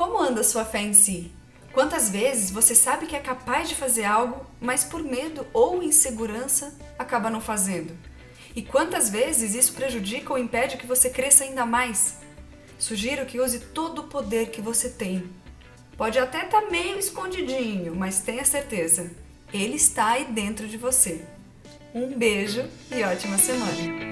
Como anda sua fé em si? Quantas vezes você sabe que é capaz de fazer algo, mas por medo ou insegurança acaba não fazendo? E quantas vezes isso prejudica ou impede que você cresça ainda mais? Sugiro que use todo o poder que você tem. Pode até estar meio escondidinho, mas tenha certeza, ele está aí dentro de você. Um beijo e ótima semana!